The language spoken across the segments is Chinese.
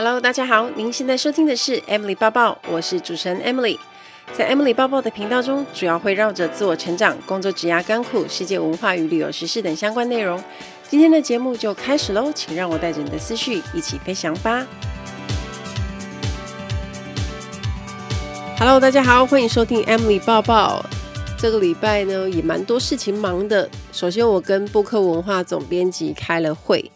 Hello，大家好，您现在收听的是 Emily 抱抱，我是主持人 Emily。在 Emily 抱抱的频道中，主要会绕着自我成长、工作、职涯、甘苦、世界文化与旅游时事等相关内容。今天的节目就开始喽，请让我带着你的思绪一起飞翔吧。Hello，大家好，欢迎收听 Emily 抱抱。这个礼拜呢，也蛮多事情忙的。首先，我跟布克文化总编辑开了会。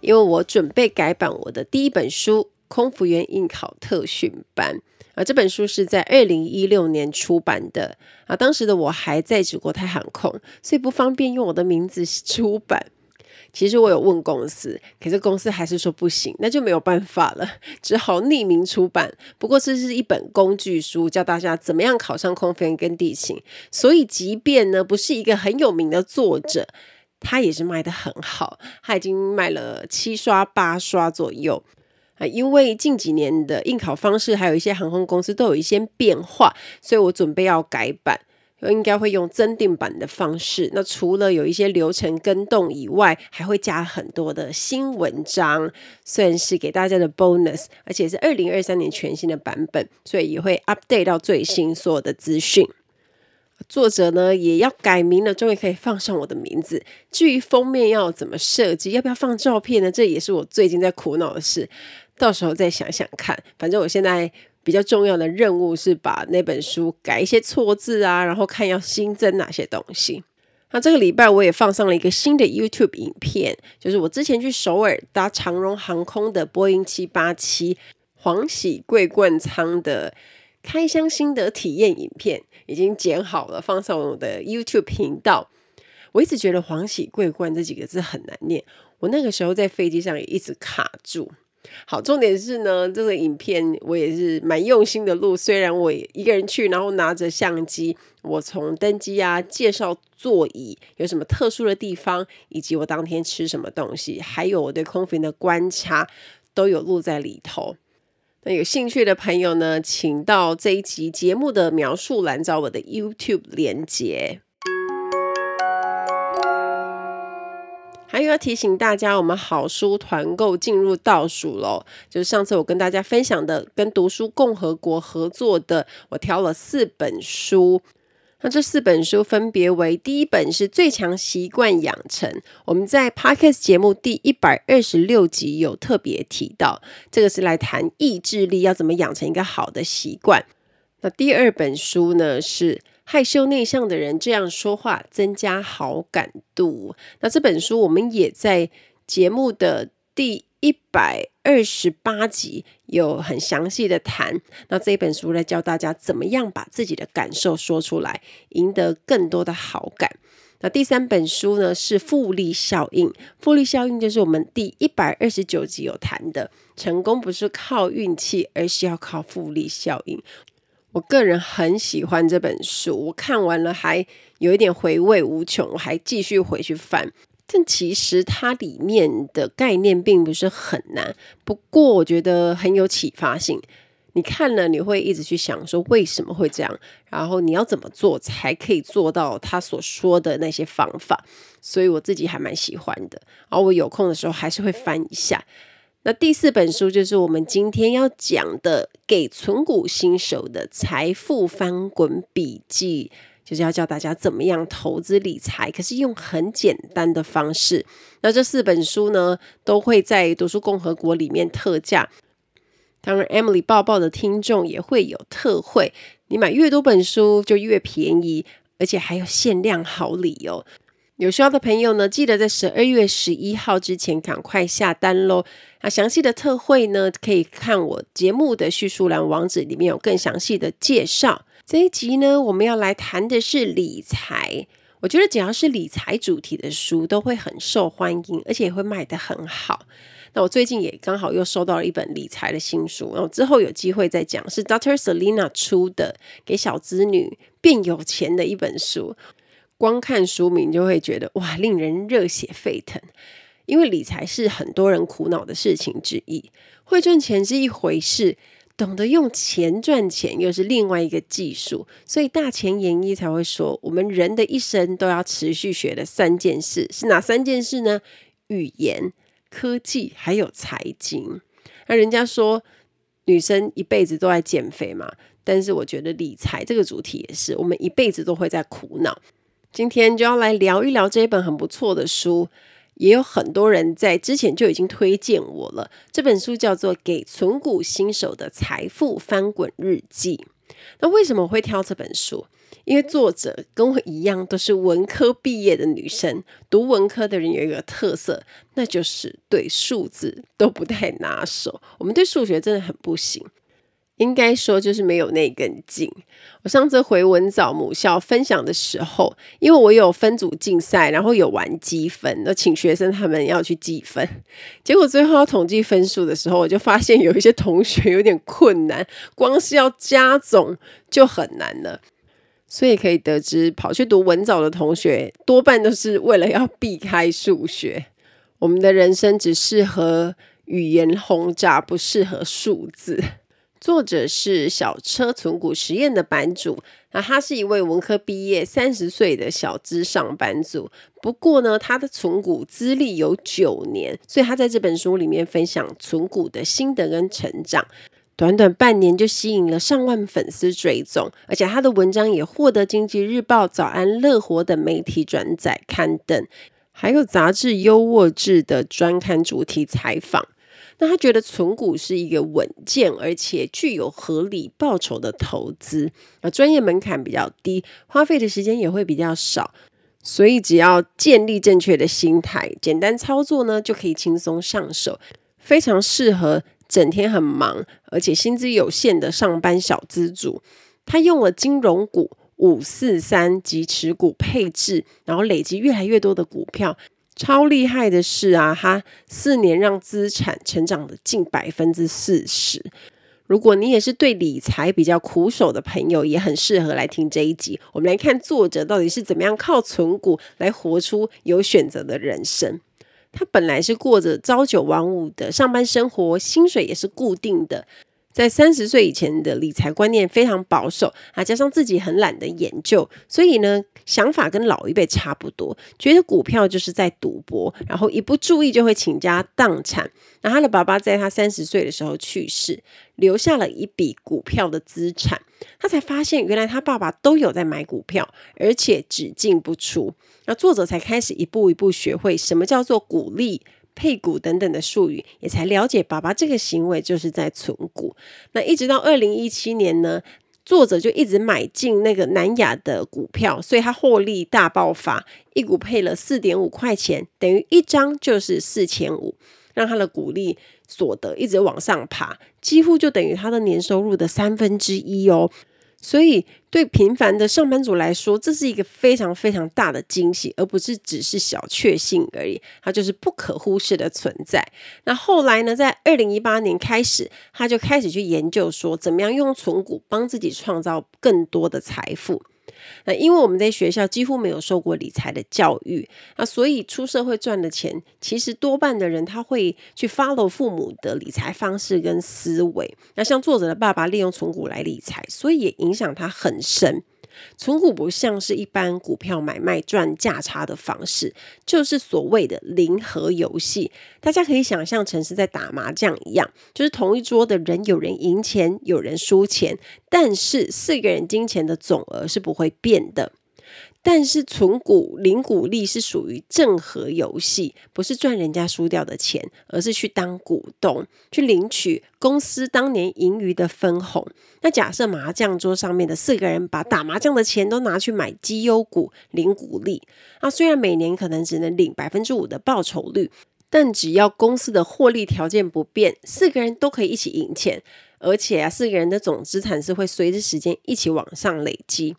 因为我准备改版我的第一本书《空服员应考特训班》啊，这本书是在二零一六年出版的啊，当时的我还在职国泰航空，所以不方便用我的名字出版。其实我有问公司，可是公司还是说不行，那就没有办法了，只好匿名出版。不过这是一本工具书，教大家怎么样考上空服员跟地勤，所以即便呢不是一个很有名的作者。他也是卖得很好，他已经卖了七刷八刷左右啊。因为近几年的应考方式，还有一些航空公司都有一些变化，所以我准备要改版，应该会用增订版的方式。那除了有一些流程更动以外，还会加很多的新文章，算是给大家的 bonus，而且是二零二三年全新的版本，所以也会 update 到最新所有的资讯。作者呢也要改名了，终于可以放上我的名字。至于封面要怎么设计，要不要放照片呢？这也是我最近在苦恼的事，到时候再想想看。反正我现在比较重要的任务是把那本书改一些错字啊，然后看要新增哪些东西。那这个礼拜我也放上了一个新的 YouTube 影片，就是我之前去首尔搭长荣航空的波音七八七黄喜桂冠舱的。开箱心得体验影片已经剪好了，放上我的 YouTube 频道。我一直觉得“黄喜桂冠”这几个字很难念，我那个时候在飞机上也一直卡住。好，重点是呢，这个影片我也是蛮用心的录。虽然我一个人去，然后拿着相机，我从登机啊、介绍座椅有什么特殊的地方，以及我当天吃什么东西，还有我对空服员的观察，都有录在里头。那有兴趣的朋友呢，请到这一集节目的描述栏找我的 YouTube 连接。还有要提醒大家，我们好书团购进入倒数喽。就是上次我跟大家分享的，跟读书共和国合作的，我挑了四本书。那这四本书分别为：第一本是最强习惯养成，我们在 Podcast 节目第一百二十六集有特别提到，这个是来谈意志力要怎么养成一个好的习惯。那第二本书呢是害羞内向的人这样说话，增加好感度。那这本书我们也在节目的第一百二十八集有很详细的谈，那这本书来教大家怎么样把自己的感受说出来，赢得更多的好感。那第三本书呢是复利效应，复利效应就是我们第一百二十九集有谈的，成功不是靠运气，而是要靠复利效应。我个人很喜欢这本书，我看完了还有一点回味无穷，我还继续回去翻。但其实它里面的概念并不是很难，不过我觉得很有启发性。你看了，你会一直去想说为什么会这样，然后你要怎么做才可以做到他所说的那些方法。所以我自己还蛮喜欢的，然后我有空的时候还是会翻一下。那第四本书就是我们今天要讲的《给存股新手的财富翻滚笔记》。就是要教大家怎么样投资理财，可是用很简单的方式。那这四本书呢，都会在读书共和国里面特价。当然，Emily 报报的听众也会有特惠。你买越多本书就越便宜，而且还有限量好礼哦。有需要的朋友呢，记得在十二月十一号之前赶快下单喽。那详细的特惠呢，可以看我节目的叙述栏网址，里面有更详细的介绍。这一集呢，我们要来谈的是理财。我觉得只要是理财主题的书，都会很受欢迎，而且也会卖得很好。那我最近也刚好又收到了一本理财的新书，然后之后有机会再讲，是 Doctor Selina 出的《给小子女变有钱》的一本书。光看书名就会觉得哇，令人热血沸腾。因为理财是很多人苦恼的事情之一，会赚钱是一回事。懂得用钱赚钱又是另外一个技术，所以大前研一才会说，我们人的一生都要持续学的三件事是哪三件事呢？语言、科技还有财经。那人家说女生一辈子都在减肥嘛，但是我觉得理财这个主题也是，我们一辈子都会在苦恼。今天就要来聊一聊这一本很不错的书，也有很多人在之前就已经推荐我了。这本书叫做《给存股新手的财富翻滚日记》。那为什么我会挑这本书？因为作者跟我一样都是文科毕业的女生。读文科的人有一个特色，那就是对数字都不太拿手。我们对数学真的很不行。应该说就是没有那根筋。我上次回文藻母校分享的时候，因为我有分组竞赛，然后有玩积分，那请学生他们要去计分。结果最后要统计分数的时候，我就发现有一些同学有点困难，光是要加总就很难了。所以可以得知，跑去读文藻的同学多半都是为了要避开数学。我们的人生只适合语言轰炸，不适合数字。作者是小车存股实验的版主，那他是一位文科毕业、三十岁的小资上班族。不过呢，他的存股资历有九年，所以他在这本书里面分享存股的心得跟成长。短短半年就吸引了上万粉丝追踪，而且他的文章也获得《经济日报》、《早安乐活》等媒体转载刊登，还有杂志《优渥志》的专刊主题采访。那他觉得存股是一个稳健而且具有合理报酬的投资，啊，专业门槛比较低，花费的时间也会比较少，所以只要建立正确的心态，简单操作呢，就可以轻松上手，非常适合整天很忙而且薪资有限的上班小资族。他用了金融股五四三及持股配置，然后累积越来越多的股票。超厉害的是啊，他四年让资产成长了近百分之四十。如果你也是对理财比较苦手的朋友，也很适合来听这一集。我们来看作者到底是怎么样靠存股来活出有选择的人生。他本来是过着朝九晚五的上班生活，薪水也是固定的。在三十岁以前的理财观念非常保守啊，加上自己很懒得研究，所以呢，想法跟老一辈差不多，觉得股票就是在赌博，然后一不注意就会倾家荡产。那他的爸爸在他三十岁的时候去世，留下了一笔股票的资产，他才发现原来他爸爸都有在买股票，而且只进不出。那作者才开始一步一步学会什么叫做股利。配股等等的术语，也才了解爸爸这个行为就是在存股。那一直到二零一七年呢，作者就一直买进那个南亚的股票，所以他获利大爆发，一股配了四点五块钱，等于一张就是四千五，让他的股利所得一直往上爬，几乎就等于他的年收入的三分之一哦。所以，对平凡的上班族来说，这是一个非常非常大的惊喜，而不是只是小确幸而已。它就是不可忽视的存在。那后来呢，在二零一八年开始，他就开始去研究说，怎么样用存股帮自己创造更多的财富。那因为我们在学校几乎没有受过理财的教育，那所以出社会赚的钱，其实多半的人他会去 follow 父母的理财方式跟思维。那像作者的爸爸利用存股来理财，所以也影响他很深。存股不像是一般股票买卖赚价差的方式，就是所谓的零和游戏。大家可以想象成是在打麻将一样，就是同一桌的人，有人赢钱，有人输钱，但是四个人金钱的总额是不会变的。但是存股领股利是属于正和游戏，不是赚人家输掉的钱，而是去当股东，去领取公司当年盈余的分红。那假设麻将桌上面的四个人把打麻将的钱都拿去买绩优股领股利，那虽然每年可能只能领百分之五的报酬率，但只要公司的获利条件不变，四个人都可以一起赢钱，而且啊，四个人的总资产是会随着时间一起往上累积。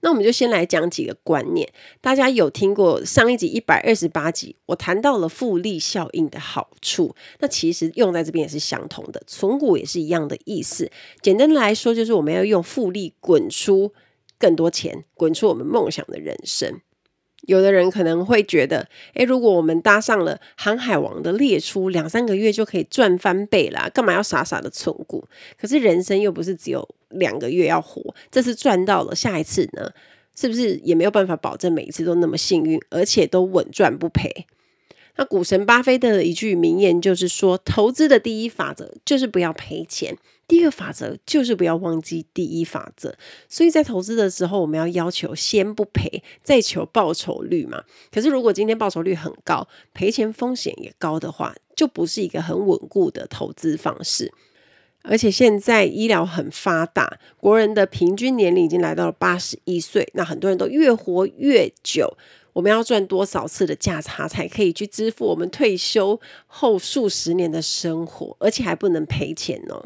那我们就先来讲几个观念。大家有听过上一集一百二十八集，我谈到了复利效应的好处。那其实用在这边也是相同的，存股也是一样的意思。简单来说，就是我们要用复利滚出更多钱，滚出我们梦想的人生。有的人可能会觉得，诶，如果我们搭上了航海王的列出，两三个月就可以赚翻倍啦，干嘛要傻傻的存股？可是人生又不是只有两个月要活，这次赚到了，下一次呢？是不是也没有办法保证每一次都那么幸运，而且都稳赚不赔？那股神巴菲特的一句名言就是说，投资的第一法则就是不要赔钱，第二法则就是不要忘记第一法则。所以在投资的时候，我们要要求先不赔，再求报酬率嘛。可是如果今天报酬率很高，赔钱风险也高的话，就不是一个很稳固的投资方式。而且现在医疗很发达，国人的平均年龄已经来到了八十一岁，那很多人都越活越久。我们要赚多少次的价差才可以去支付我们退休后数十年的生活，而且还不能赔钱呢？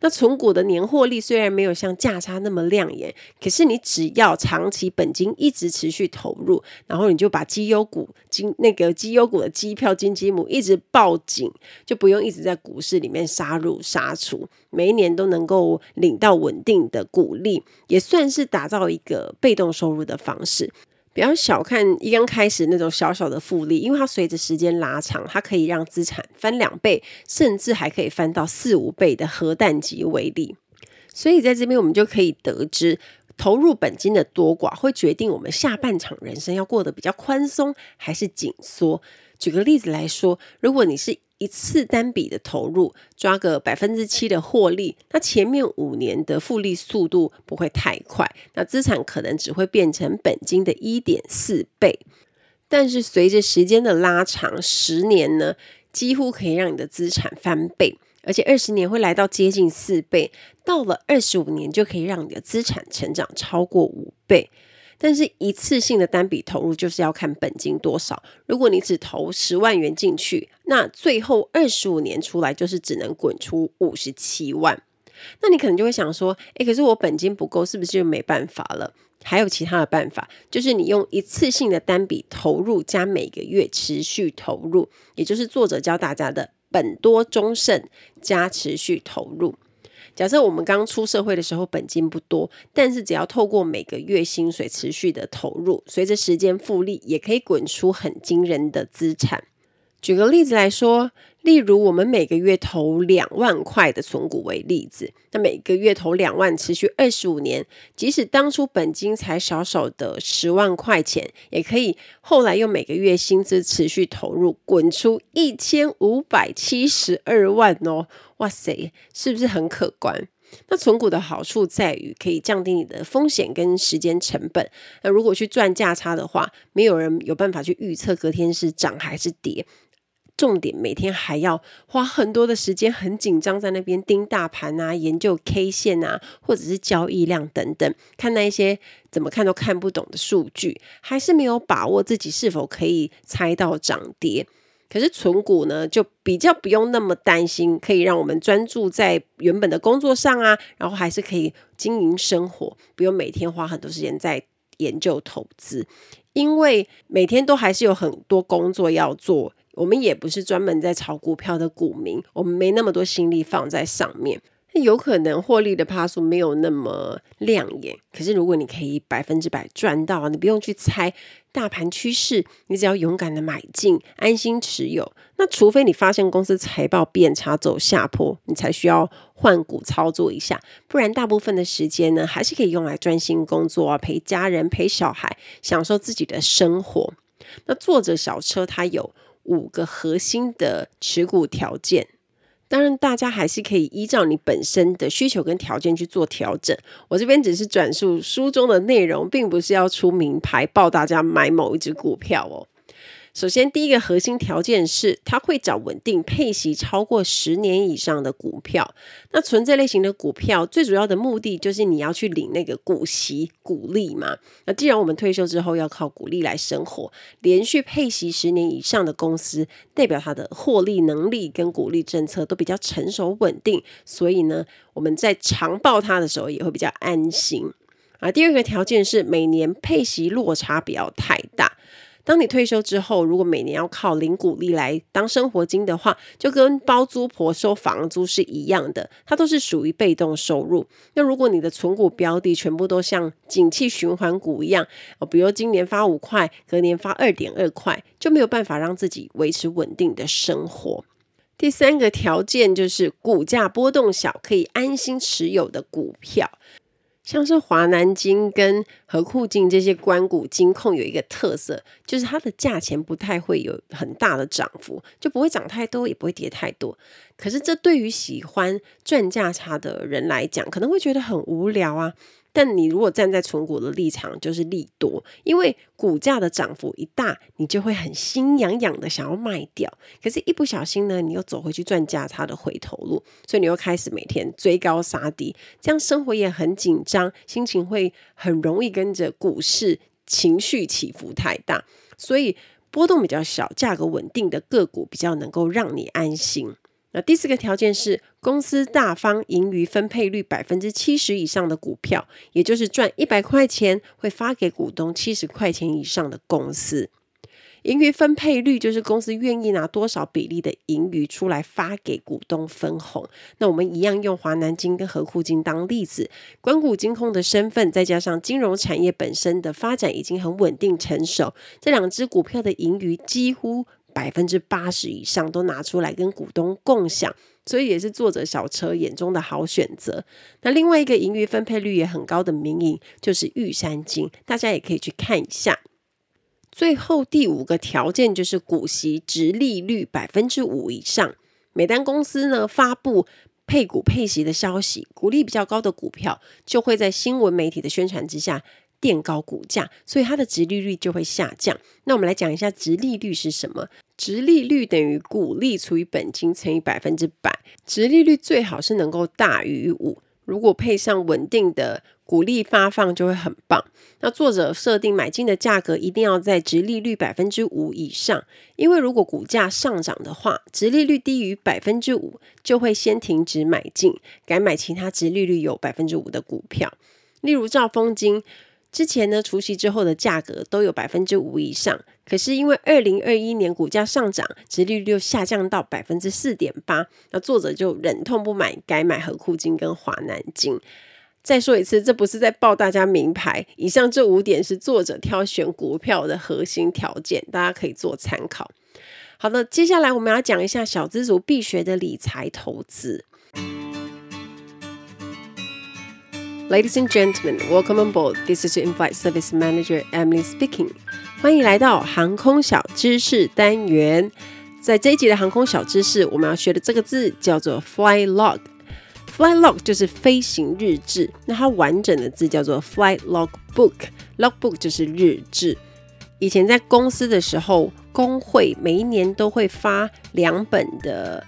那存股的年获利虽然没有像价差那么亮眼，可是你只要长期本金一直持续投入，然后你就把绩优股金那个绩优股的机票金鸡母一直抱紧，就不用一直在股市里面杀入杀出，每一年都能够领到稳定的股利，也算是打造一个被动收入的方式。不要小看一刚开始那种小小的复利，因为它随着时间拉长，它可以让资产翻两倍，甚至还可以翻到四五倍的核弹级威力。所以在这边我们就可以得知，投入本金的多寡会决定我们下半场人生要过得比较宽松还是紧缩。举个例子来说，如果你是一次单笔的投入，抓个百分之七的获利，那前面五年的复利速度不会太快，那资产可能只会变成本金的一点四倍。但是随着时间的拉长，十年呢，几乎可以让你的资产翻倍，而且二十年会来到接近四倍，到了二十五年就可以让你的资产成长超过五倍。但是一次性的单笔投入就是要看本金多少。如果你只投十万元进去，那最后二十五年出来就是只能滚出五十七万。那你可能就会想说，诶，可是我本金不够，是不是就没办法了？还有其他的办法，就是你用一次性的单笔投入加每个月持续投入，也就是作者教大家的本多终胜加持续投入。假设我们刚出社会的时候本金不多，但是只要透过每个月薪水持续的投入，随着时间复利，也可以滚出很惊人的资产。举个例子来说，例如我们每个月投两万块的存股为例子，那每个月投两万，持续二十五年，即使当初本金才少少的十万块钱，也可以后来用每个月薪资持续投入，滚出一千五百七十二万哦！哇塞，是不是很可观？那存股的好处在于可以降低你的风险跟时间成本。那如果去赚价差的话，没有人有办法去预测隔天是涨还是跌。重点每天还要花很多的时间，很紧张，在那边盯大盘啊，研究 K 线啊，或者是交易量等等，看那一些怎么看都看不懂的数据，还是没有把握自己是否可以猜到涨跌。可是存股呢，就比较不用那么担心，可以让我们专注在原本的工作上啊，然后还是可以经营生活，不用每天花很多时间在研究投资，因为每天都还是有很多工作要做。我们也不是专门在炒股票的股民，我们没那么多心力放在上面，那有可能获利的趴数没有那么亮眼。可是如果你可以百分之百赚到，你不用去猜大盘趋势，你只要勇敢的买进，安心持有。那除非你发现公司财报变差走下坡，你才需要换股操作一下，不然大部分的时间呢，还是可以用来专心工作啊，陪家人、陪小孩，享受自己的生活。那作者小车他有。五个核心的持股条件，当然大家还是可以依照你本身的需求跟条件去做调整。我这边只是转述书中的内容，并不是要出名牌报大家买某一只股票哦。首先，第一个核心条件是，它会找稳定配息超过十年以上的股票。那存这类型的股票，最主要的目的就是你要去领那个股息、股利嘛。那既然我们退休之后要靠股利来生活，连续配息十年以上的公司，代表它的获利能力跟股利政策都比较成熟稳定，所以呢，我们在长报它的时候也会比较安心。啊，第二个条件是每年配息落差不要太大。当你退休之后，如果每年要靠领股利来当生活金的话，就跟包租婆收房租是一样的，它都是属于被动收入。那如果你的存股标的全部都像景气循环股一样，哦，比如今年发五块，隔年发二点二块，就没有办法让自己维持稳定的生活。第三个条件就是股价波动小，可以安心持有的股票。像是华南金跟和库金这些关谷金控有一个特色，就是它的价钱不太会有很大的涨幅，就不会涨太多，也不会跌太多。可是这对于喜欢赚价差的人来讲，可能会觉得很无聊啊。但你如果站在存股的立场，就是利多，因为股价的涨幅一大，你就会很心痒痒的想要卖掉。可是，一不小心呢，你又走回去赚价差的回头路，所以你又开始每天追高杀低，这样生活也很紧张，心情会很容易跟着股市情绪起伏太大。所以，波动比较小、价格稳定的个股比较能够让你安心。那第四个条件是公司大方盈余分配率百分之七十以上的股票，也就是赚一百块钱会发给股东七十块钱以上的公司。盈余分配率就是公司愿意拿多少比例的盈余出来发给股东分红。那我们一样用华南金跟合库金当例子，官股金控的身份，再加上金融产业本身的发展已经很稳定成熟，这两只股票的盈余几乎。百分之八十以上都拿出来跟股东共享，所以也是作者小车眼中的好选择。那另外一个盈余分配率也很高的民营就是玉山金，大家也可以去看一下。最后第五个条件就是股息殖利率百分之五以上。每当公司呢发布配股配息的消息，股利比较高的股票就会在新闻媒体的宣传之下。垫高股价，所以它的殖利率就会下降。那我们来讲一下殖利率是什么？殖利率等于股利除以本金乘以百分之百。殖利率最好是能够大于五，如果配上稳定的股利发放就会很棒。那作者设定买进的价格一定要在殖利率百分之五以上，因为如果股价上涨的话，殖利率低于百分之五就会先停止买进，改买其他殖利率有百分之五的股票，例如兆丰金。之前呢，除息之后的价格都有百分之五以上，可是因为二零二一年股价上涨，殖利率又下降到百分之四点八，那作者就忍痛不买，改买和库金跟华南金。再说一次，这不是在报大家名牌。以上这五点是作者挑选股票的核心条件，大家可以做参考。好的，接下来我们要讲一下小资族必学的理财投资。Ladies and gentlemen, welcome on board. This is your in-flight service manager Emily speaking. 欢迎来到航空小知识单元。在这一集的航空小知识，我们要学的这个字叫做 flight log。flight log 就是飞行日志，那它完整的字叫做 flight log book。log book 就是日志。以前在公司的时候，工会每一年都会发两本的。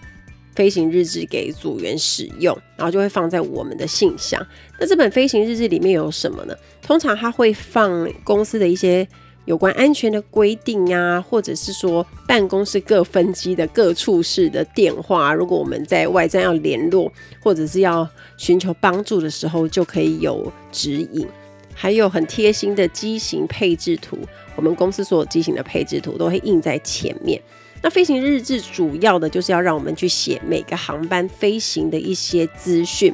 飞行日志给组员使用，然后就会放在我们的信箱。那这本飞行日志里面有什么呢？通常它会放公司的一些有关安全的规定啊，或者是说办公室各分机的各处室的电话。如果我们在外站要联络，或者是要寻求帮助的时候，就可以有指引。还有很贴心的机型配置图，我们公司所有机型的配置图都会印在前面。那飞行日志主要的就是要让我们去写每个航班飞行的一些资讯，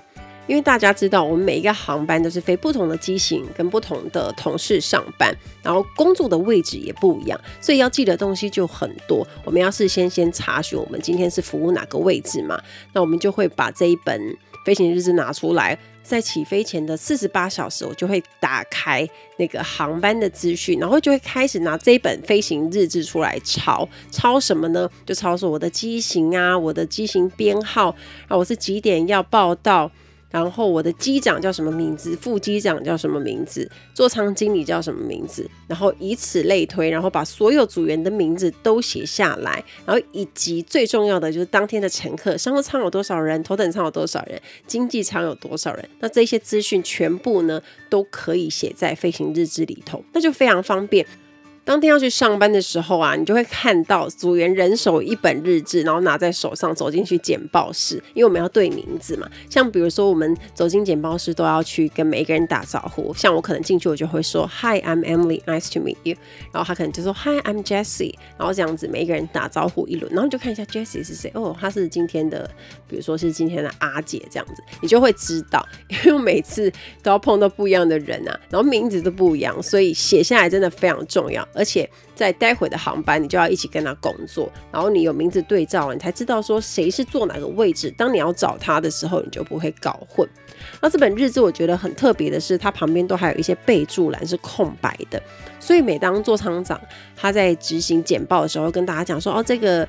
因为大家知道，我们每一个航班都是飞不同的机型，跟不同的同事上班，然后工作的位置也不一样，所以要记的东西就很多。我们要事先先查询我们今天是服务哪个位置嘛，那我们就会把这一本飞行日志拿出来。在起飞前的四十八小时，我就会打开那个航班的资讯，然后就会开始拿这一本飞行日志出来抄。抄什么呢？就抄说我的机型啊，我的机型编号啊，我是几点要报到。然后我的机长叫什么名字？副机长叫什么名字？座舱经理叫什么名字？然后以此类推，然后把所有组员的名字都写下来，然后以及最重要的就是当天的乘客，商务舱有多少人，头等舱有多少人，经济舱有多少人。那这些资讯全部呢都可以写在飞行日志里头，那就非常方便。当天要去上班的时候啊，你就会看到组员人手一本日志，然后拿在手上走进去简报室，因为我们要对名字嘛。像比如说，我们走进简报室都要去跟每一个人打招呼。像我可能进去，我就会说 Hi, I'm Emily, nice to meet you。然后他可能就说 Hi, I'm Jessie。然后这样子每一个人打招呼一轮，然后你就看一下 Jessie 是谁哦，他是今天的，比如说是今天的阿姐这样子，你就会知道，因为每次都要碰到不一样的人啊，然后名字都不一样，所以写下来真的非常重要。而且在待会的航班，你就要一起跟他工作，然后你有名字对照，你才知道说谁是坐哪个位置。当你要找他的时候，你就不会搞混。那这本日志我觉得很特别的是，它旁边都还有一些备注栏是空白的，所以每当座舱长他在执行简报的时候，跟大家讲说哦，这个。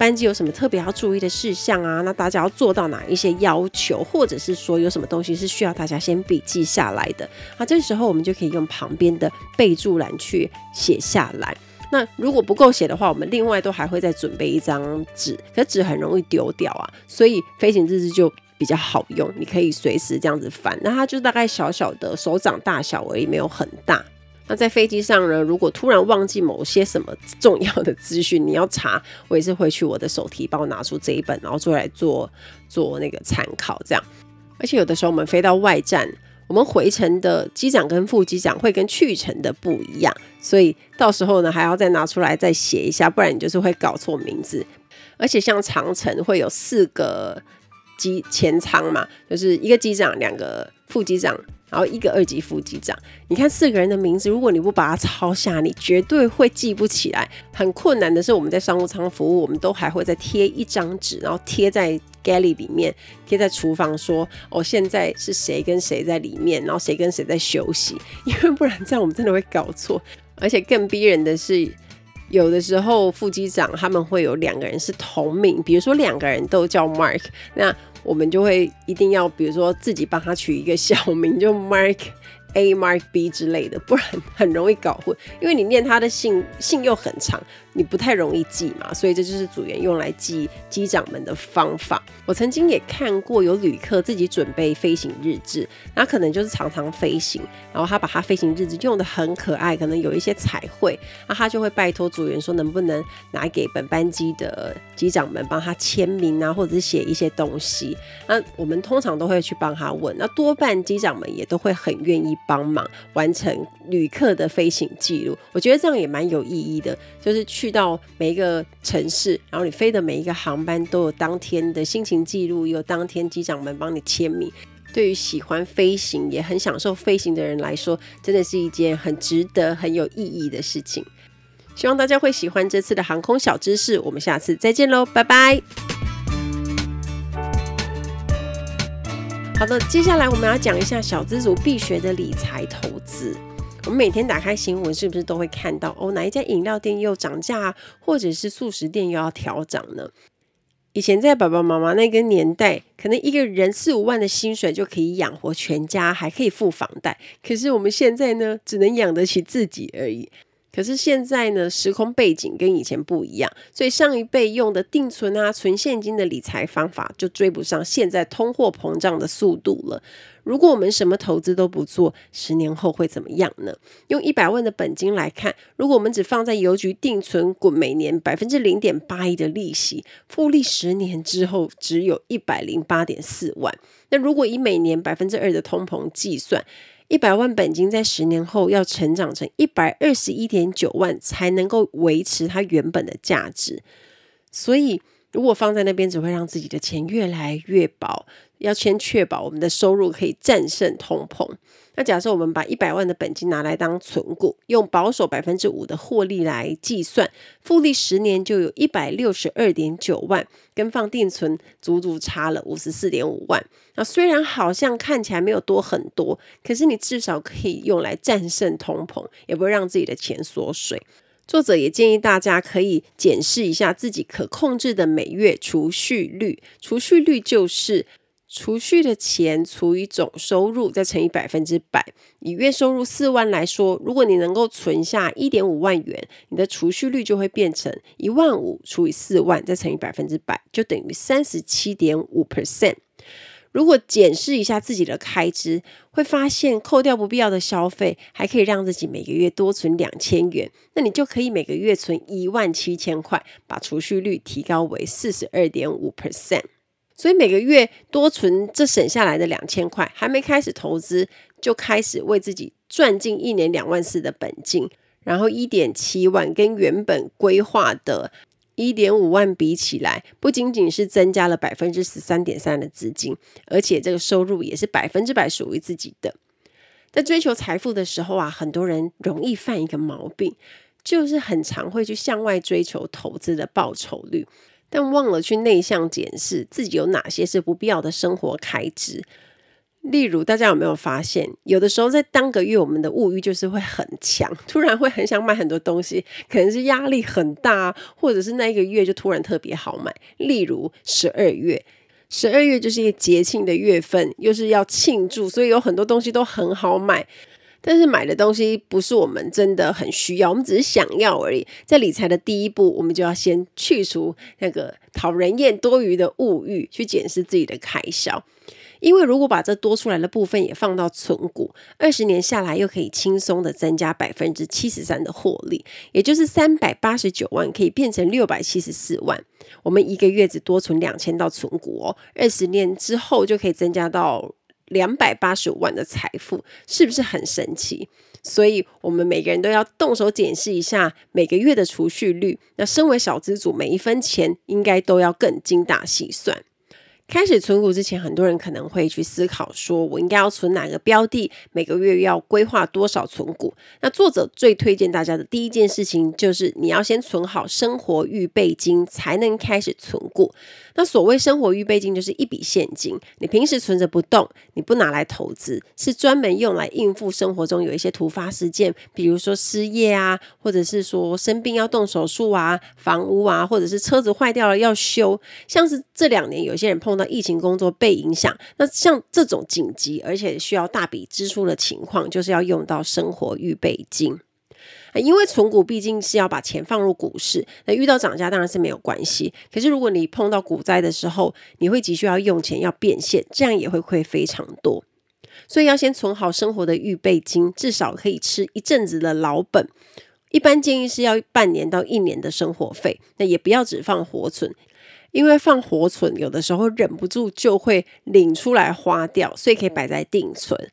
班级有什么特别要注意的事项啊？那大家要做到哪一些要求，或者是说有什么东西是需要大家先笔记下来的？啊，这时候我们就可以用旁边的备注栏去写下来。那如果不够写的话，我们另外都还会再准备一张纸，可纸很容易丢掉啊，所以飞行日志就比较好用，你可以随时这样子翻。那它就大概小小的手掌大小而已，没有很大。那在飞机上呢，如果突然忘记某些什么重要的资讯，你要查，我也是会去我的手提包拿出这一本，然后做来做做那个参考，这样。而且有的时候我们飞到外站，我们回程的机长跟副机长会跟去程的不一样，所以到时候呢还要再拿出来再写一下，不然你就是会搞错名字。而且像长城会有四个机前舱嘛，就是一个机长，两个副机长。然后一个二级副机长，你看四个人的名字，如果你不把它抄下，你绝对会记不起来。很困难的是，我们在商务舱服务，我们都还会再贴一张纸，然后贴在 galley 里面，贴在厨房说，哦，现在是谁跟谁在里面，然后谁跟谁在休息，因为不然这样我们真的会搞错。而且更逼人的是，有的时候副机长他们会有两个人是同名，比如说两个人都叫 Mark，那。我们就会一定要，比如说自己帮他取一个小名，就 Mark A、Mark B 之类的，不然很容易搞混。因为你念他的姓，姓又很长。你不太容易记嘛，所以这就是组员用来记机长们的方法。我曾经也看过有旅客自己准备飞行日志，那可能就是常常飞行，然后他把他飞行日志用得很可爱，可能有一些彩绘，那他就会拜托组员说能不能拿给本班机的机长们帮他签名啊，或者是写一些东西。那我们通常都会去帮他问，那多半机长们也都会很愿意帮忙完成旅客的飞行记录。我觉得这样也蛮有意义的，就是。去去到每一个城市，然后你飞的每一个航班都有当天的心情记录，有当天机长们帮你签名。对于喜欢飞行也很享受飞行的人来说，真的是一件很值得、很有意义的事情。希望大家会喜欢这次的航空小知识，我们下次再见喽，拜拜。好的，接下来我们要讲一下小资族必学的理财投资。我们每天打开新闻，是不是都会看到哦？哪一家饮料店又涨价，或者是素食店又要调涨呢？以前在爸爸妈妈那个年代，可能一个人四五万的薪水就可以养活全家，还可以付房贷。可是我们现在呢，只能养得起自己而已。可是现在呢，时空背景跟以前不一样，所以上一辈用的定存啊、存现金的理财方法，就追不上现在通货膨胀的速度了。如果我们什么投资都不做，十年后会怎么样呢？用一百万的本金来看，如果我们只放在邮局定存，滚每年百分之零点八一的利息，复利十年之后只有一百零八点四万。那如果以每年百分之二的通膨计算，一百万本金在十年后要成长成一百二十一点九万，才能够维持它原本的价值。所以，如果放在那边，只会让自己的钱越来越薄。要先确保我们的收入可以战胜通膨。那假设我们把一百万的本金拿来当存股，用保守百分之五的获利来计算，复利十年就有一百六十二点九万，跟放定存足足差了五十四点五万。那虽然好像看起来没有多很多，可是你至少可以用来战胜通膨，也不会让自己的钱缩水。作者也建议大家可以检视一下自己可控制的每月储蓄率，储蓄率就是。储蓄的钱除以总收入，再乘以百分之百。以月收入四万来说，如果你能够存下一点五万元，你的储蓄率就会变成一万五除以四万，再乘以百分之百，就等于三十七点五 percent。如果检视一下自己的开支，会发现扣掉不必要的消费，还可以让自己每个月多存两千元，那你就可以每个月存一万七千块，把储蓄率提高为四十二点五 percent。所以每个月多存这省下来的两千块，还没开始投资，就开始为自己赚进一年两万四的本金，然后一点七万跟原本规划的一点五万比起来，不仅仅是增加了百分之十三点三的资金，而且这个收入也是百分之百属于自己的。在追求财富的时候啊，很多人容易犯一个毛病。就是很常会去向外追求投资的报酬率，但忘了去内向检视自己有哪些是不必要的生活开支。例如，大家有没有发现，有的时候在当个月，我们的物欲就是会很强，突然会很想买很多东西，可能是压力很大，或者是那一个月就突然特别好买。例如十二月，十二月就是一个节庆的月份，又是要庆祝，所以有很多东西都很好买。但是买的东西不是我们真的很需要，我们只是想要而已。在理财的第一步，我们就要先去除那个讨人厌多余的物欲，去检视自己的开销。因为如果把这多出来的部分也放到存股，二十年下来又可以轻松的增加百分之七十三的获利，也就是三百八十九万可以变成六百七十四万。我们一个月只多存两千到存股哦，二十年之后就可以增加到两百八十五万的财富，是不是很神奇？所以我们每个人都要动手检视一下每个月的储蓄率。那身为小资族，每一分钱应该都要更精打细算。开始存股之前，很多人可能会去思考说，我应该要存哪个标的，每个月要规划多少存股。那作者最推荐大家的第一件事情，就是你要先存好生活预备金，才能开始存股。那所谓生活预备金，就是一笔现金，你平时存着不动，你不拿来投资，是专门用来应付生活中有一些突发事件，比如说失业啊，或者是说生病要动手术啊，房屋啊，或者是车子坏掉了要修。像是这两年有些人碰到疫情，工作被影响，那像这种紧急而且需要大笔支出的情况，就是要用到生活预备金。因为存股毕竟是要把钱放入股市，那遇到涨价当然是没有关系。可是如果你碰到股灾的时候，你会急需要用钱要变现，这样也会亏非常多。所以要先存好生活的预备金，至少可以吃一阵子的老本。一般建议是要半年到一年的生活费，那也不要只放活存，因为放活存有的时候忍不住就会领出来花掉，所以可以摆在定存。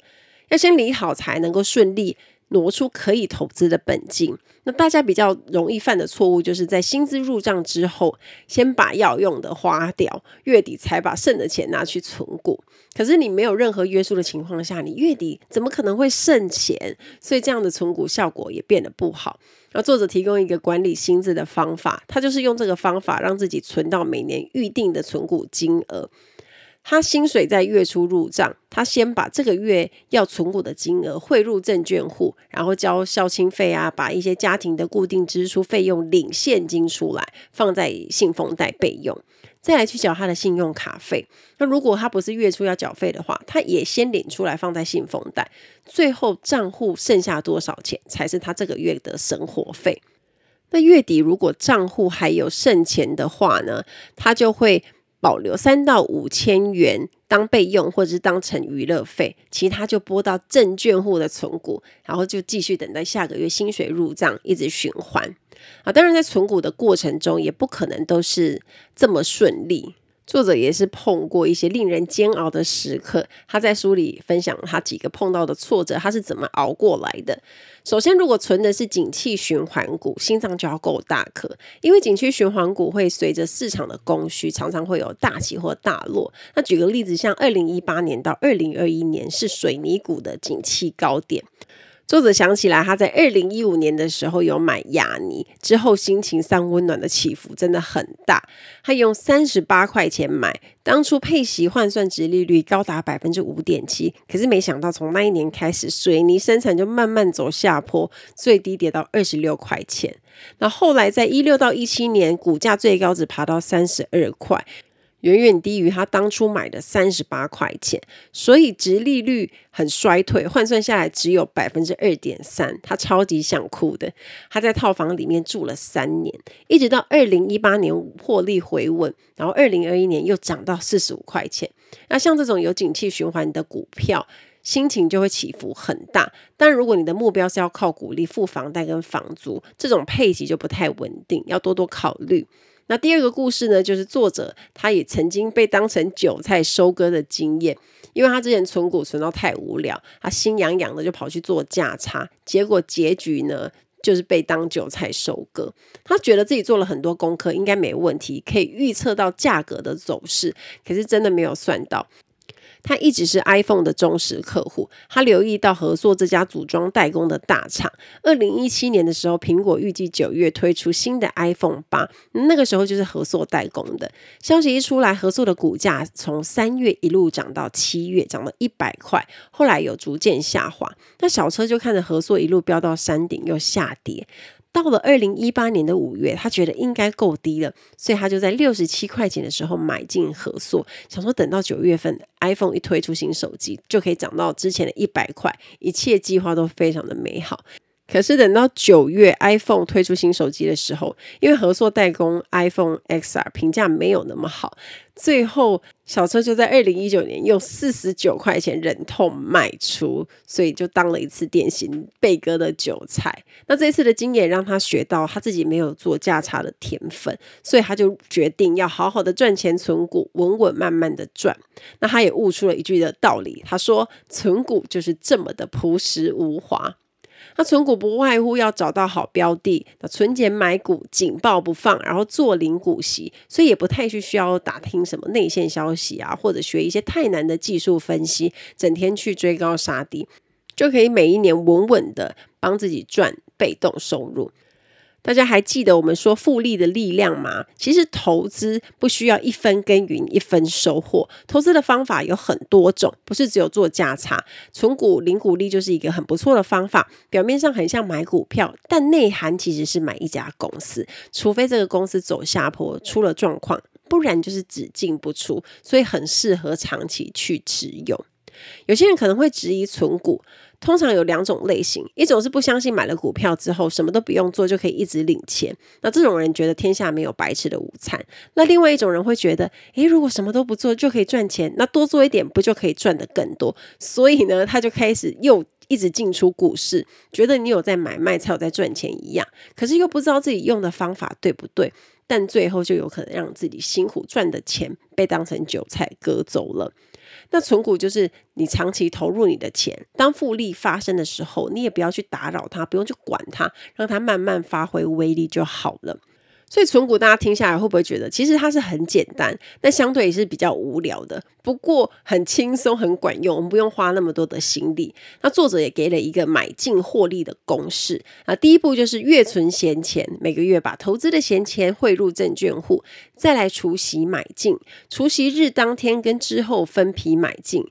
要先理好才能够顺利。挪出可以投资的本金，那大家比较容易犯的错误，就是在薪资入账之后，先把要用的花掉，月底才把剩的钱拿去存股。可是你没有任何约束的情况下，你月底怎么可能会剩钱？所以这样的存股效果也变得不好。那作者提供一个管理薪资的方法，他就是用这个方法让自己存到每年预定的存股金额。他薪水在月初入账，他先把这个月要存股的金额汇入证券户，然后交孝亲费啊，把一些家庭的固定支出费用领现金出来，放在信封袋备用，再来去缴他的信用卡费。那如果他不是月初要缴费的话，他也先领出来放在信封袋，最后账户剩下多少钱才是他这个月的生活费。那月底如果账户还有剩钱的话呢，他就会。保留三到五千元当备用，或者是当成娱乐费，其他就拨到证券户的存股，然后就继续等待下个月薪水入账，一直循环。啊，当然在存股的过程中，也不可能都是这么顺利。作者也是碰过一些令人煎熬的时刻，他在书里分享他几个碰到的挫折，他是怎么熬过来的。首先，如果存的是景气循环股，心脏就要够大颗，因为景气循环股会随着市场的供需，常常会有大起或大落。那举个例子，像二零一八年到二零二一年是水泥股的景气高点。作者想起来，他在二零一五年的时候有买亚泥，之后心情上温暖的起伏真的很大。他用三十八块钱买，当初配息换算殖利率高达百分之五点七，可是没想到从那一年开始，水泥生产就慢慢走下坡，最低跌到二十六块钱。那后来在一六到一七年，股价最高只爬到三十二块。远远低于他当初买的三十八块钱，所以殖利率很衰退，换算下来只有百分之二点三，他超级想哭的。他在套房里面住了三年，一直到二零一八年获利回稳，然后二零二一年又涨到四十五块钱。那像这种有景气循环的股票，心情就会起伏很大。但如果你的目标是要靠股利付房贷跟房租，这种配息就不太稳定，要多多考虑。那第二个故事呢，就是作者他也曾经被当成韭菜收割的经验，因为他之前存股存到太无聊，他心痒痒的就跑去做价差，结果结局呢就是被当韭菜收割。他觉得自己做了很多功课，应该没问题，可以预测到价格的走势，可是真的没有算到。他一直是 iPhone 的忠实客户。他留意到合作这家组装代工的大厂。二零一七年的时候，苹果预计九月推出新的 iPhone 八，那个时候就是合作代工的。消息一出来，合作的股价从三月一路涨到七月，涨了一百块，后来有逐渐下滑。那小车就看着合作一路飙到山顶，又下跌。到了二零一八年的五月，他觉得应该够低了，所以他就在六十七块钱的时候买进合作，想说等到九月份 iPhone 一推出新手机，就可以涨到之前的一百块，一切计划都非常的美好。可是等到九月 iPhone 推出新手机的时候，因为合作代工 iPhone XR 评价没有那么好，最后小车就在二零一九年用四十九块钱忍痛卖出，所以就当了一次典型被割的韭菜。那这次的经验让他学到他自己没有做价差的天分，所以他就决定要好好的赚钱存股，稳稳慢慢的赚。那他也悟出了一句的道理，他说：“存股就是这么的朴实无华。”那存股不外乎要找到好标的，那存钱买股紧抱不放，然后做领股息，所以也不太去需要打听什么内线消息啊，或者学一些太难的技术分析，整天去追高杀低，就可以每一年稳稳的帮自己赚被动收入。大家还记得我们说复利的力量吗？其实投资不需要一分耕耘一分收获，投资的方法有很多种，不是只有做价差。存股领股利就是一个很不错的方法。表面上很像买股票，但内涵其实是买一家公司。除非这个公司走下坡出了状况，不然就是只进不出，所以很适合长期去持有。有些人可能会质疑存股。通常有两种类型，一种是不相信买了股票之后什么都不用做就可以一直领钱，那这种人觉得天下没有白吃的午餐。那另外一种人会觉得，诶，如果什么都不做就可以赚钱，那多做一点不就可以赚得更多？所以呢，他就开始又一直进出股市，觉得你有在买卖才有在赚钱一样，可是又不知道自己用的方法对不对，但最后就有可能让自己辛苦赚的钱被当成韭菜割走了。那存股就是你长期投入你的钱，当复利发生的时候，你也不要去打扰它，不用去管它，让它慢慢发挥威力就好了。所以存股大家听下来会不会觉得，其实它是很简单，但相对也是比较无聊的。不过很轻松，很管用，我们不用花那么多的心力。那作者也给了一个买进获利的公式啊，第一步就是月存闲钱，每个月把投资的闲钱汇入证券户，再来除息买进，除息日当天跟之后分批买进，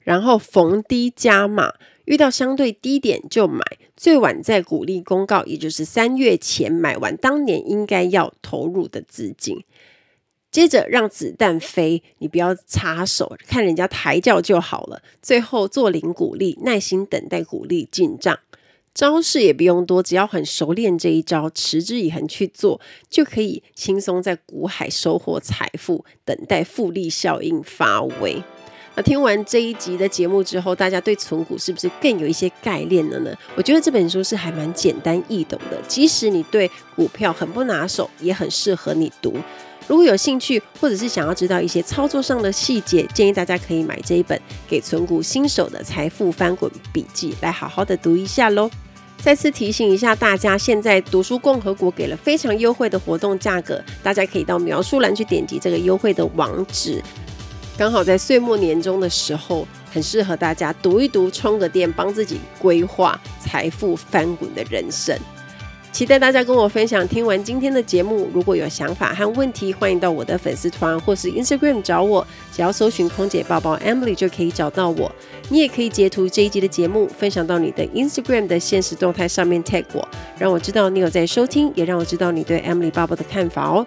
然后逢低加码。遇到相对低点就买，最晚在股利公告，也就是三月前买完当年应该要投入的资金。接着让子弹飞，你不要插手，看人家抬轿就好了。最后做领股利，耐心等待股利进账。招式也不用多，只要很熟练这一招，持之以恒去做，就可以轻松在股海收获财富，等待复利效应发威。那听完这一集的节目之后，大家对存股是不是更有一些概念了呢？我觉得这本书是还蛮简单易懂的，即使你对股票很不拿手，也很适合你读。如果有兴趣，或者是想要知道一些操作上的细节，建议大家可以买这一本《给存股新手的财富翻滚笔记》来好好的读一下喽。再次提醒一下大家，现在读书共和国给了非常优惠的活动价格，大家可以到描述栏去点击这个优惠的网址。刚好在岁末年终的时候，很适合大家读一读，充个电，帮自己规划财富翻滚的人生。期待大家跟我分享。听完今天的节目，如果有想法和问题，欢迎到我的粉丝团或是 Instagram 找我，只要搜寻“空姐报报 Emily” 就可以找到我。你也可以截图这一集的节目，分享到你的 Instagram 的限时动态上面 tag 我，让我知道你有在收听，也让我知道你对 Emily 报报的看法哦。